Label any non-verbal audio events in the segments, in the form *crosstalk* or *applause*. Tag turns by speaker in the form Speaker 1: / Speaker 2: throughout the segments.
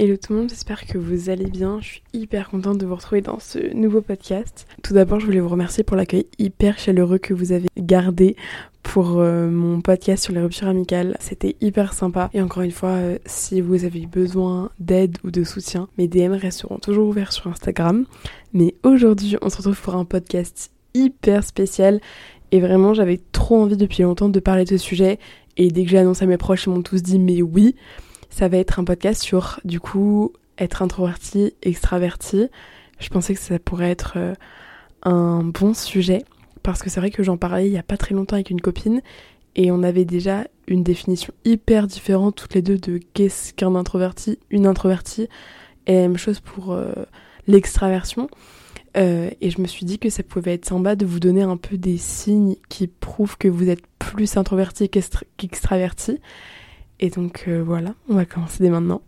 Speaker 1: Hello tout le monde, j'espère que vous allez bien. Je suis hyper contente de vous retrouver dans ce nouveau podcast. Tout d'abord, je voulais vous remercier pour l'accueil hyper chaleureux que vous avez gardé pour euh, mon podcast sur les ruptures amicales. C'était hyper sympa. Et encore une fois, euh, si vous avez besoin d'aide ou de soutien, mes DM resteront toujours ouverts sur Instagram. Mais aujourd'hui, on se retrouve pour un podcast hyper spécial. Et vraiment, j'avais trop envie depuis longtemps de parler de ce sujet. Et dès que j'ai annoncé à mes proches, ils m'ont tous dit mais oui ça va être un podcast sur, du coup, être introverti, extraverti. Je pensais que ça pourrait être euh, un bon sujet parce que c'est vrai que j'en parlais il y a pas très longtemps avec une copine et on avait déjà une définition hyper différente toutes les deux de qu'est-ce qu'un introverti, une introvertie et la même chose pour euh, l'extraversion. Euh, et je me suis dit que ça pouvait être sympa de vous donner un peu des signes qui prouvent que vous êtes plus introverti qu'extraverti. Et donc euh, voilà, on va commencer dès maintenant.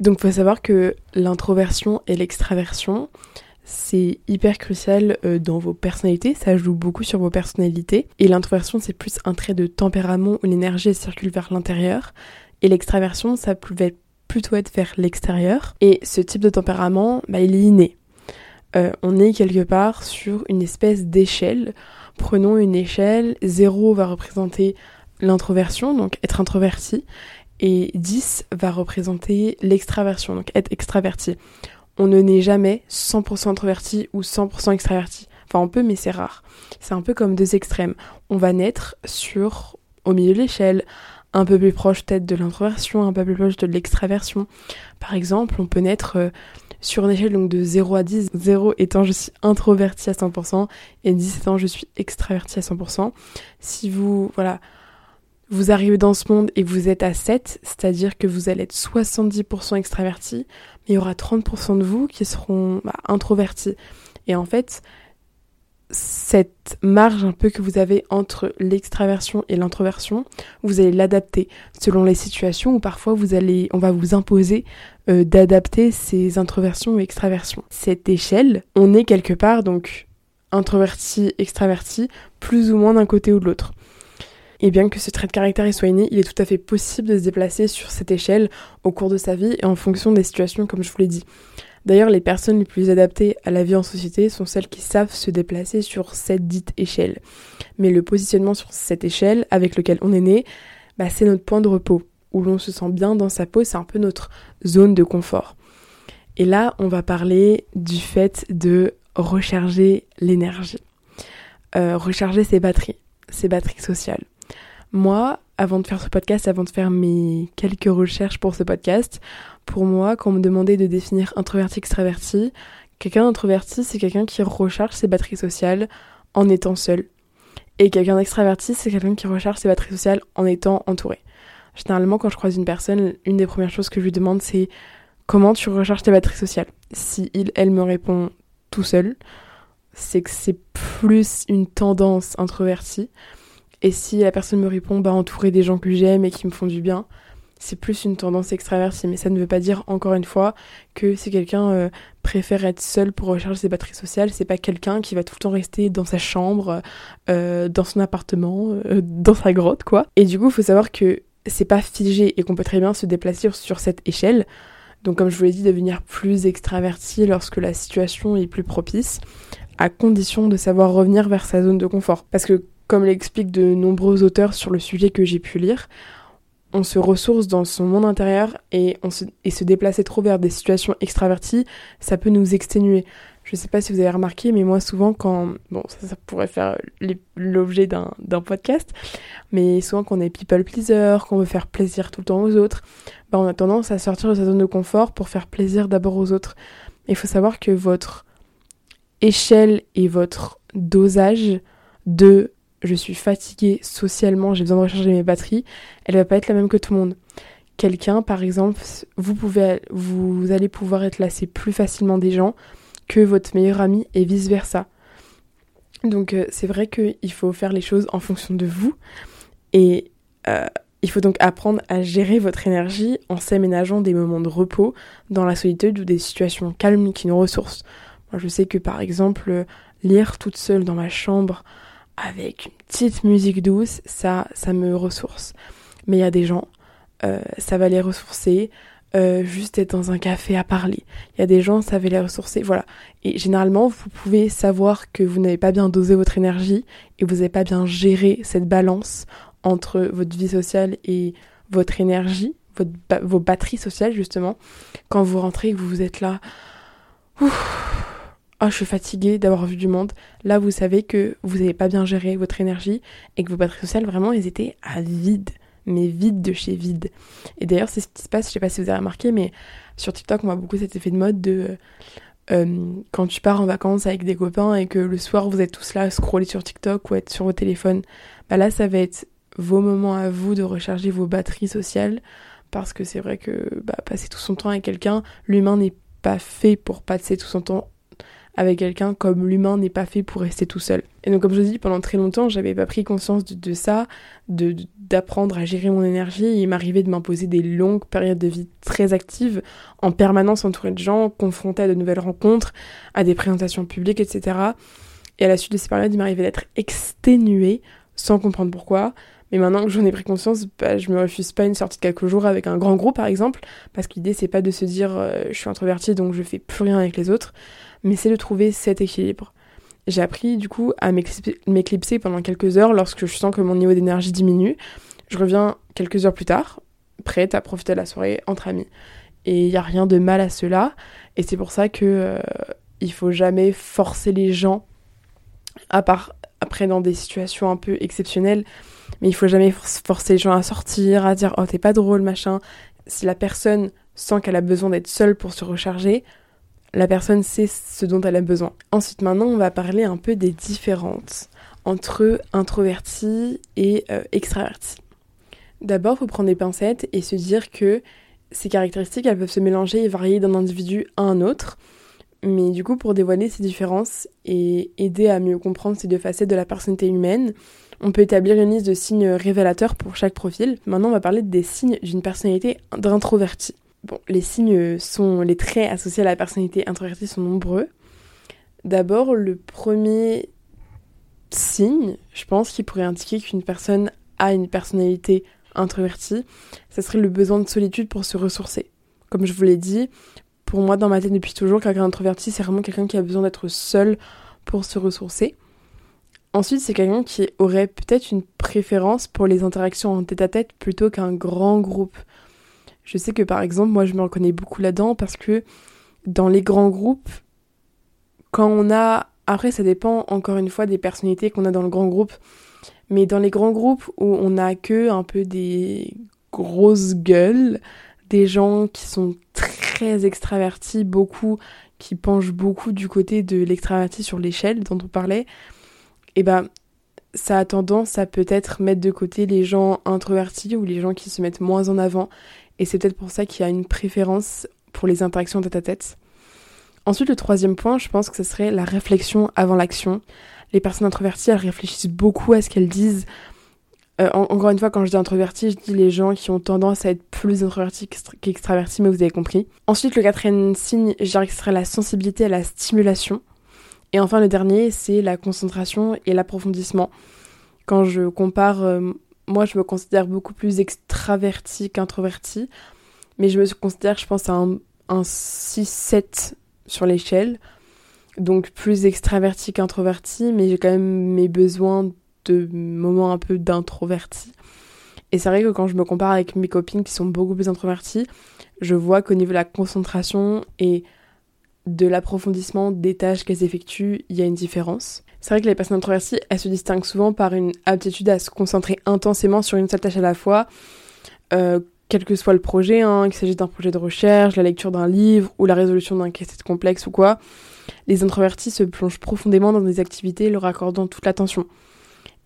Speaker 1: Donc faut savoir que l'introversion et l'extraversion, c'est hyper crucial euh, dans vos personnalités, ça joue beaucoup sur vos personnalités. Et l'introversion, c'est plus un trait de tempérament où l'énergie circule vers l'intérieur. Et l'extraversion, ça pouvait plutôt être vers l'extérieur. Et ce type de tempérament, bah, il est inné. Euh, on est quelque part sur une espèce d'échelle. Prenons une échelle, 0 va représenter l'introversion, donc être introverti, et 10 va représenter l'extraversion, donc être extraverti on ne naît jamais 100% introverti ou 100% extraverti. Enfin, on peut, mais c'est rare. C'est un peu comme deux extrêmes. On va naître sur, au milieu de l'échelle, un peu plus proche peut-être de l'introversion, un peu plus proche de l'extraversion. Par exemple, on peut naître euh, sur une échelle donc de 0 à 10, 0 étant je suis introverti à 100% et 10 étant je suis extraverti à 100%. Si vous, voilà, vous arrivez dans ce monde et vous êtes à 7, c'est-à-dire que vous allez être 70% extraverti, il y aura 30% de vous qui seront bah, introvertis. Et en fait, cette marge un peu que vous avez entre l'extraversion et l'introversion, vous allez l'adapter selon les situations où parfois on va vous imposer euh, d'adapter ces introversions ou extraversions. Cette échelle, on est quelque part donc introverti, extraverti, plus ou moins d'un côté ou de l'autre. Et bien que ce trait de caractère soit inné, il est tout à fait possible de se déplacer sur cette échelle au cours de sa vie et en fonction des situations, comme je vous l'ai dit. D'ailleurs, les personnes les plus adaptées à la vie en société sont celles qui savent se déplacer sur cette dite échelle. Mais le positionnement sur cette échelle avec lequel on est né, bah, c'est notre point de repos, où l'on se sent bien dans sa peau, c'est un peu notre zone de confort. Et là, on va parler du fait de recharger l'énergie. Euh, recharger ses batteries, ses batteries sociales. Moi, avant de faire ce podcast, avant de faire mes quelques recherches pour ce podcast, pour moi, quand on me demandait de définir introverti-extraverti, quelqu'un d'introverti, c'est quelqu'un qui recharge ses batteries sociales en étant seul. Et quelqu'un d'extraverti, c'est quelqu'un qui recharge ses batteries sociales en étant entouré. Généralement, quand je croise une personne, une des premières choses que je lui demande, c'est comment tu recharges tes batteries sociales? Si il, elle me répond tout seul, c'est que c'est plus une tendance introvertie. Et si la personne me répond, bah, entourer des gens que j'aime et qui me font du bien, c'est plus une tendance extravertie. Mais ça ne veut pas dire, encore une fois, que si quelqu'un euh, préfère être seul pour recharger ses batteries sociales, c'est pas quelqu'un qui va tout le temps rester dans sa chambre, euh, dans son appartement, euh, dans sa grotte, quoi. Et du coup, il faut savoir que c'est pas figé et qu'on peut très bien se déplacer sur cette échelle. Donc, comme je vous l'ai dit, devenir plus extraverti lorsque la situation est plus propice, à condition de savoir revenir vers sa zone de confort. Parce que comme l'expliquent de nombreux auteurs sur le sujet que j'ai pu lire, on se ressource dans son monde intérieur et, on se, et déplacer trop vers des situations extraverties, ça peut nous exténuer. Je sais pas si vous avez remarqué, mais moi souvent quand... Bon, ça, ça pourrait faire l'objet d'un podcast, mais souvent quand on est people pleaser, qu'on veut faire plaisir tout le temps aux autres, bah on a tendance à sortir de sa zone de confort pour faire plaisir d'abord aux autres. Il faut savoir que votre échelle et votre dosage de je suis fatiguée socialement, j'ai besoin de recharger mes batteries, elle va pas être la même que tout le monde. Quelqu'un, par exemple, vous pouvez, vous allez pouvoir être lassé plus facilement des gens que votre meilleur ami et vice versa. Donc euh, c'est vrai qu'il faut faire les choses en fonction de vous et euh, il faut donc apprendre à gérer votre énergie en s'aménageant des moments de repos dans la solitude ou des situations calmes qui nous ressourcent. Moi je sais que par exemple lire toute seule dans ma chambre avec une petite musique douce, ça, ça me ressource. Mais il y a des gens, euh, ça va les ressourcer, euh, juste être dans un café à parler. Il y a des gens, ça va les ressourcer, voilà. Et généralement, vous pouvez savoir que vous n'avez pas bien dosé votre énergie et vous n'avez pas bien géré cette balance entre votre vie sociale et votre énergie, votre vos batteries sociales justement, quand vous rentrez et que vous êtes là. Ouf, oh, je suis fatiguée d'avoir vu du monde. Là, vous savez que vous n'avez pas bien géré votre énergie et que vos batteries sociales, vraiment, elles étaient à vide. Mais vide de chez vide. Et d'ailleurs, c'est ce qui se passe, je sais pas si vous avez remarqué, mais sur TikTok, on voit beaucoup cet effet de mode de. Euh, quand tu pars en vacances avec des copains et que le soir vous êtes tous là à scroller sur TikTok ou être sur vos téléphones, bah là ça va être vos moments à vous de recharger vos batteries sociales parce que c'est vrai que bah, passer tout son temps avec quelqu'un, l'humain n'est pas fait pour passer tout son temps avec quelqu'un comme l'humain n'est pas fait pour rester tout seul. Et donc comme je dis, pendant très longtemps, j'avais pas pris conscience de, ça, de d'apprendre à gérer mon énergie. il m'arrivait de m'imposer des longues périodes de vie très actives, en permanence entourée de gens, confrontée à de nouvelles rencontres, à des présentations publiques, etc. Et à la suite de ces périodes, il m'arrivait d'être exténuée, sans comprendre pourquoi. Mais maintenant que j'en ai pris conscience, bah, je me refuse pas une sortie de quelques jours avec un grand groupe par exemple, parce que l'idée c'est pas de se dire euh, je suis introvertie donc je fais plus rien avec les autres, mais c'est de trouver cet équilibre. J'ai appris du coup à m'éclipser pendant quelques heures lorsque je sens que mon niveau d'énergie diminue. Je reviens quelques heures plus tard, prête à profiter de la soirée entre amis. Et il n'y a rien de mal à cela. Et c'est pour ça que euh, il faut jamais forcer les gens, à part après dans des situations un peu exceptionnelles, mais il faut jamais forcer les gens à sortir, à dire oh t'es pas drôle machin. Si la personne sent qu'elle a besoin d'être seule pour se recharger, la personne sait ce dont elle a besoin. Ensuite, maintenant, on va parler un peu des différences entre introverti et euh, extraverti. D'abord, faut prendre des pincettes et se dire que ces caractéristiques, elles peuvent se mélanger et varier d'un individu à un autre. Mais du coup, pour dévoiler ces différences et aider à mieux comprendre ces deux facettes de la personnalité humaine, on peut établir une liste de signes révélateurs pour chaque profil. Maintenant, on va parler des signes d'une personnalité d'introverti. Bon, les signes sont, les traits associés à la personnalité introvertie sont nombreux. D'abord, le premier signe, je pense, qui pourrait indiquer qu'une personne a une personnalité introvertie, ce serait le besoin de solitude pour se ressourcer. Comme je vous l'ai dit, pour moi, dans ma tête depuis toujours, quelqu'un d'introverti, c'est vraiment quelqu'un qui a besoin d'être seul pour se ressourcer. Ensuite, c'est quelqu'un qui aurait peut-être une préférence pour les interactions en tête à -tête plutôt qu'un grand groupe. Je sais que par exemple, moi je me reconnais beaucoup là-dedans parce que dans les grands groupes, quand on a... Après, ça dépend encore une fois des personnalités qu'on a dans le grand groupe. Mais dans les grands groupes où on a que un peu des grosses gueules, des gens qui sont très extravertis, beaucoup, qui penchent beaucoup du côté de l'extraverti sur l'échelle dont on parlait, eh ben ça a tendance à peut-être mettre de côté les gens introvertis ou les gens qui se mettent moins en avant et c'est peut-être pour ça qu'il y a une préférence pour les interactions tête à tête. Ensuite, le troisième point, je pense que ce serait la réflexion avant l'action. Les personnes introverties, elles réfléchissent beaucoup à ce qu'elles disent. Euh, encore une fois, quand je dis introverti, je dis les gens qui ont tendance à être plus introvertis qu'extravertis, mais vous avez compris. Ensuite, le quatrième signe, je dirais que ce serait la sensibilité à la stimulation. Et enfin, le dernier, c'est la concentration et l'approfondissement. Quand je compare euh, moi, je me considère beaucoup plus extraverti qu'introverti. Mais je me considère, je pense, à un, 6-7 sur l'échelle. Donc plus extraverti qu'introverti, mais j'ai quand même mes besoins de moments un peu d'introverti. Et c'est vrai que quand je me compare avec mes copines qui sont beaucoup plus introverties, je vois qu'au niveau de la concentration et de l'approfondissement des tâches qu'elles effectuent, il y a une différence. C'est vrai que les personnes introverties, elles se distinguent souvent par une aptitude à se concentrer intensément sur une seule tâche à la fois, euh, quel que soit le projet, hein, qu'il s'agisse d'un projet de recherche, la lecture d'un livre ou la résolution d'un casse-tête complexe ou quoi. Les introvertis se plongent profondément dans des activités leur accordant toute l'attention.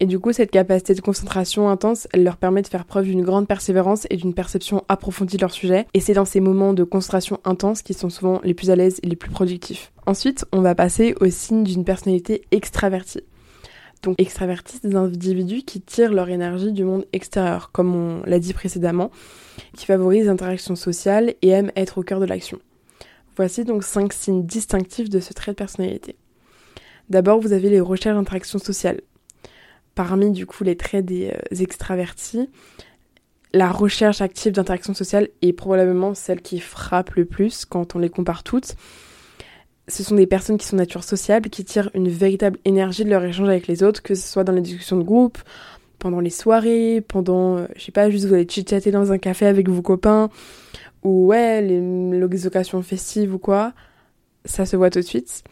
Speaker 1: Et du coup, cette capacité de concentration intense, elle leur permet de faire preuve d'une grande persévérance et d'une perception approfondie de leur sujet. Et c'est dans ces moments de concentration intense qu'ils sont souvent les plus à l'aise et les plus productifs. Ensuite, on va passer au signe d'une personnalité extravertie. Donc extravertis, des individus qui tirent leur énergie du monde extérieur, comme on l'a dit précédemment, qui favorisent l'interaction sociale et aiment être au cœur de l'action. Voici donc cinq signes distinctifs de ce trait de personnalité. D'abord, vous avez les recherches d'interaction sociale. Parmi du coup les traits des euh, extravertis, la recherche active d'interaction sociale est probablement celle qui frappe le plus quand on les compare toutes. Ce sont des personnes qui sont nature sociable, qui tirent une véritable énergie de leur échange avec les autres, que ce soit dans les discussions de groupe, pendant les soirées, pendant, euh, je sais pas, juste vous allez chit-chatter dans un café avec vos copains, ou ouais, les, les occasions festives ou quoi, ça se voit tout de suite.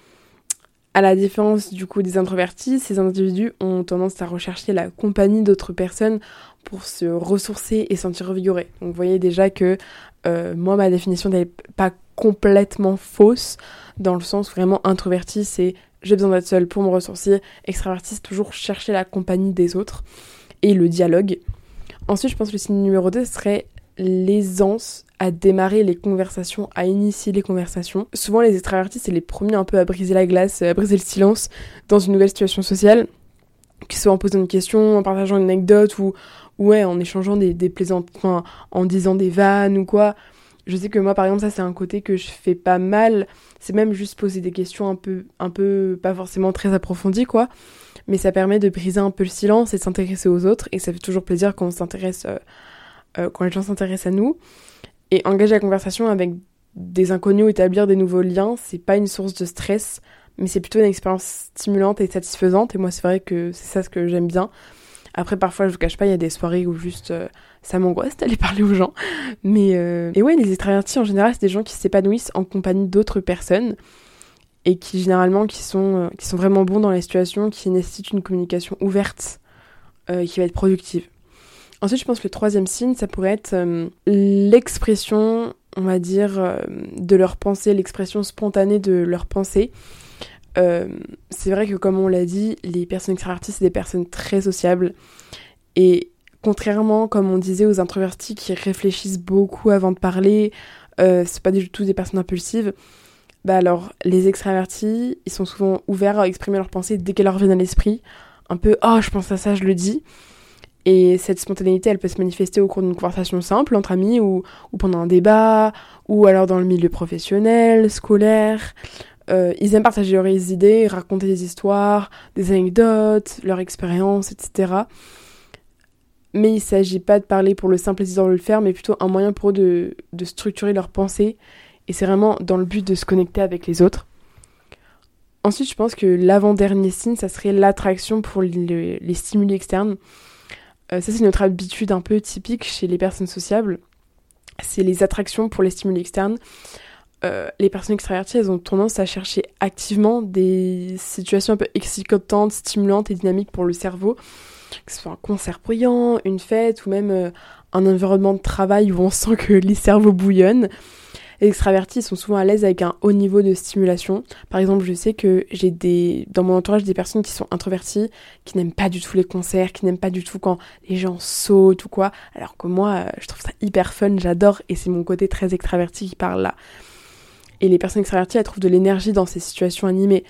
Speaker 1: À la différence du coup des introvertis, ces individus ont tendance à rechercher la compagnie d'autres personnes pour se ressourcer et sentir revigoré. Donc vous voyez déjà que euh, moi ma définition n'est pas complètement fausse dans le sens vraiment introverti c'est j'ai besoin d'être seul pour me ressourcer, extraverti c'est toujours chercher la compagnie des autres et le dialogue. Ensuite je pense que le signe numéro 2 serait l'aisance à démarrer les conversations, à initier les conversations. Souvent, les extravertis, c'est les premiers un peu à briser la glace, à briser le silence dans une nouvelle situation sociale, que ce soit en posant une question, en partageant une anecdote ou ouais, en échangeant des, plaisantes, enfin, en disant des vannes ou quoi. Je sais que moi, par exemple, ça, c'est un côté que je fais pas mal. C'est même juste poser des questions un peu, un peu, pas forcément très approfondies, quoi. Mais ça permet de briser un peu le silence et de s'intéresser aux autres. Et ça fait toujours plaisir quand s'intéresse, euh, euh, quand les gens s'intéressent à nous. Et engager la conversation avec des inconnus ou établir des nouveaux liens, c'est pas une source de stress, mais c'est plutôt une expérience stimulante et satisfaisante. Et moi, c'est vrai que c'est ça ce que j'aime bien. Après, parfois, je vous cache pas, il y a des soirées où juste euh, ça m'angoisse d'aller *laughs* parler aux gens. Mais euh... et ouais, les extravertis en général, c'est des gens qui s'épanouissent en compagnie d'autres personnes et qui généralement qui sont euh, qui sont vraiment bons dans les situations qui nécessitent une communication ouverte qui va être productive. Ensuite, je pense que le troisième signe, ça pourrait être euh, l'expression, on va dire, euh, de leur pensée, l'expression spontanée de leur pensée. Euh, c'est vrai que, comme on l'a dit, les personnes extraverties, c'est des personnes très sociables. Et contrairement, comme on disait, aux introvertis qui réfléchissent beaucoup avant de parler, c'est pas du tout des personnes impulsives. Bah alors, les extravertis, ils sont souvent ouverts à exprimer leurs pensées dès qu'elles leur viennent à l'esprit. Un peu, oh, je pense à ça, je le dis. Et cette spontanéité, elle peut se manifester au cours d'une conversation simple entre amis ou, pendant un débat, ou alors dans le milieu professionnel, scolaire. Euh, ils aiment partager leurs idées, raconter des histoires, des anecdotes, leur expérience, etc. Mais il ne s'agit pas de parler pour le simple plaisir de le faire, mais plutôt un moyen pour eux de, structurer leurs pensées. Et c'est vraiment dans le but de se connecter avec les autres. Ensuite, je pense que l'avant-dernier signe, ça serait l'attraction pour les stimuli externes. Euh, ça, c'est notre habitude un peu typique chez les personnes sociables. C'est les attractions pour les stimuli externes. Euh, les personnes extraverties, elles ont tendance à chercher activement des situations un peu excitantes, stimulantes et dynamiques pour le cerveau. Que ce soit un concert bruyant, une fête ou même euh, un environnement de travail où on sent que les cerveaux bouillonnent. Les extravertis sont souvent à l'aise avec un haut niveau de stimulation. Par exemple, je sais que j'ai des dans mon entourage des personnes qui sont introverties, qui n'aiment pas du tout les concerts, qui n'aiment pas du tout quand les gens sautent ou quoi, alors que moi, euh, je trouve ça hyper fun, j'adore et c'est mon côté très extraverti qui parle là. Et les personnes extraverties, elles trouvent de l'énergie dans ces situations animées.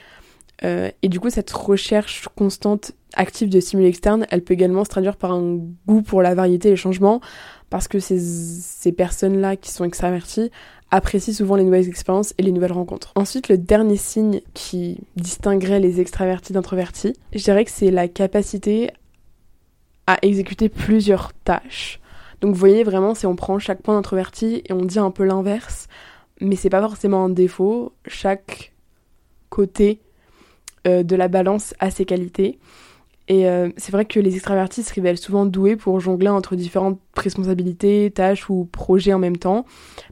Speaker 1: Euh, et du coup, cette recherche constante, active de stimuli externes, elle peut également se traduire par un goût pour la variété et les changements, parce que ces, ces personnes-là qui sont extraverties apprécient souvent les nouvelles expériences et les nouvelles rencontres. Ensuite, le dernier signe qui distinguerait les extravertis d'introvertis, je dirais que c'est la capacité à exécuter plusieurs tâches. Donc vous voyez vraiment, si on prend chaque point d'introverti et on dit un peu l'inverse, mais c'est pas forcément un défaut, chaque côté euh, de la balance a ses qualités. Et euh, c'est vrai que les extravertis se révèlent souvent doués pour jongler entre différentes responsabilités, tâches ou projets en même temps.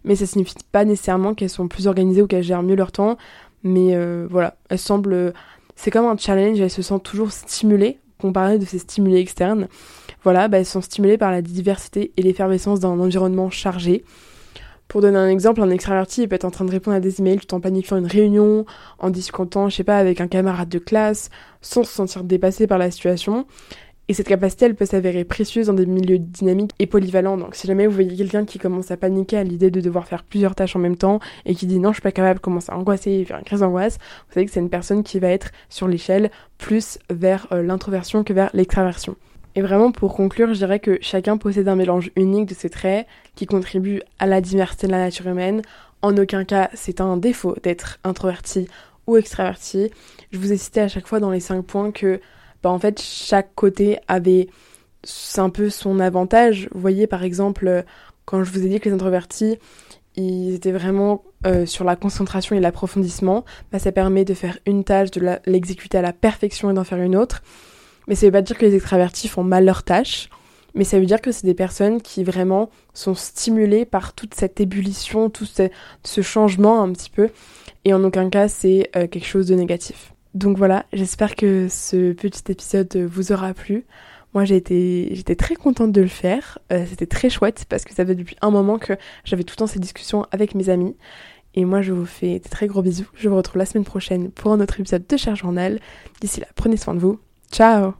Speaker 1: Mais ça signifie pas nécessairement qu'elles sont plus organisées ou qu'elles gèrent mieux leur temps. Mais euh, voilà, elles semblent. C'est comme un challenge, elles se sentent toujours stimulées, comparé de ces stimuli externes. Voilà, bah, elles sont stimulées par la diversité et l'effervescence d'un environnement chargé. Pour donner un exemple, un extraverti peut être en train de répondre à des emails tout en planifiant une réunion, en discutant, je sais pas, avec un camarade de classe, sans se sentir dépassé par la situation. Et cette capacité, elle peut s'avérer précieuse dans des milieux dynamiques et polyvalents. Donc si jamais vous voyez quelqu'un qui commence à paniquer à l'idée de devoir faire plusieurs tâches en même temps et qui dit non, je suis pas capable, commence à angoisser, faire une crise d'angoisse, vous savez que c'est une personne qui va être sur l'échelle plus vers euh, l'introversion que vers l'extraversion. Et vraiment, pour conclure, je dirais que chacun possède un mélange unique de ses traits qui contribuent à la diversité de la nature humaine. En aucun cas, c'est un défaut d'être introverti ou extraverti. Je vous ai cité à chaque fois dans les cinq points que bah, en fait, chaque côté avait un peu son avantage. Vous voyez, par exemple, quand je vous ai dit que les introvertis, ils étaient vraiment euh, sur la concentration et l'approfondissement, bah, ça permet de faire une tâche, de l'exécuter à la perfection et d'en faire une autre. Mais ça veut pas dire que les extravertis font mal leur tâche, mais ça veut dire que c'est des personnes qui vraiment sont stimulées par toute cette ébullition, tout ce, changement un petit peu, et en aucun cas c'est euh, quelque chose de négatif. Donc voilà, j'espère que ce petit épisode vous aura plu. Moi j'étais j'étais très contente de le faire, euh, c'était très chouette parce que ça fait depuis un moment que j'avais tout le temps ces discussions avec mes amis. Et moi je vous fais des très gros bisous. Je vous retrouve la semaine prochaine pour un autre épisode de Cher Journal. D'ici là, prenez soin de vous. Ciao!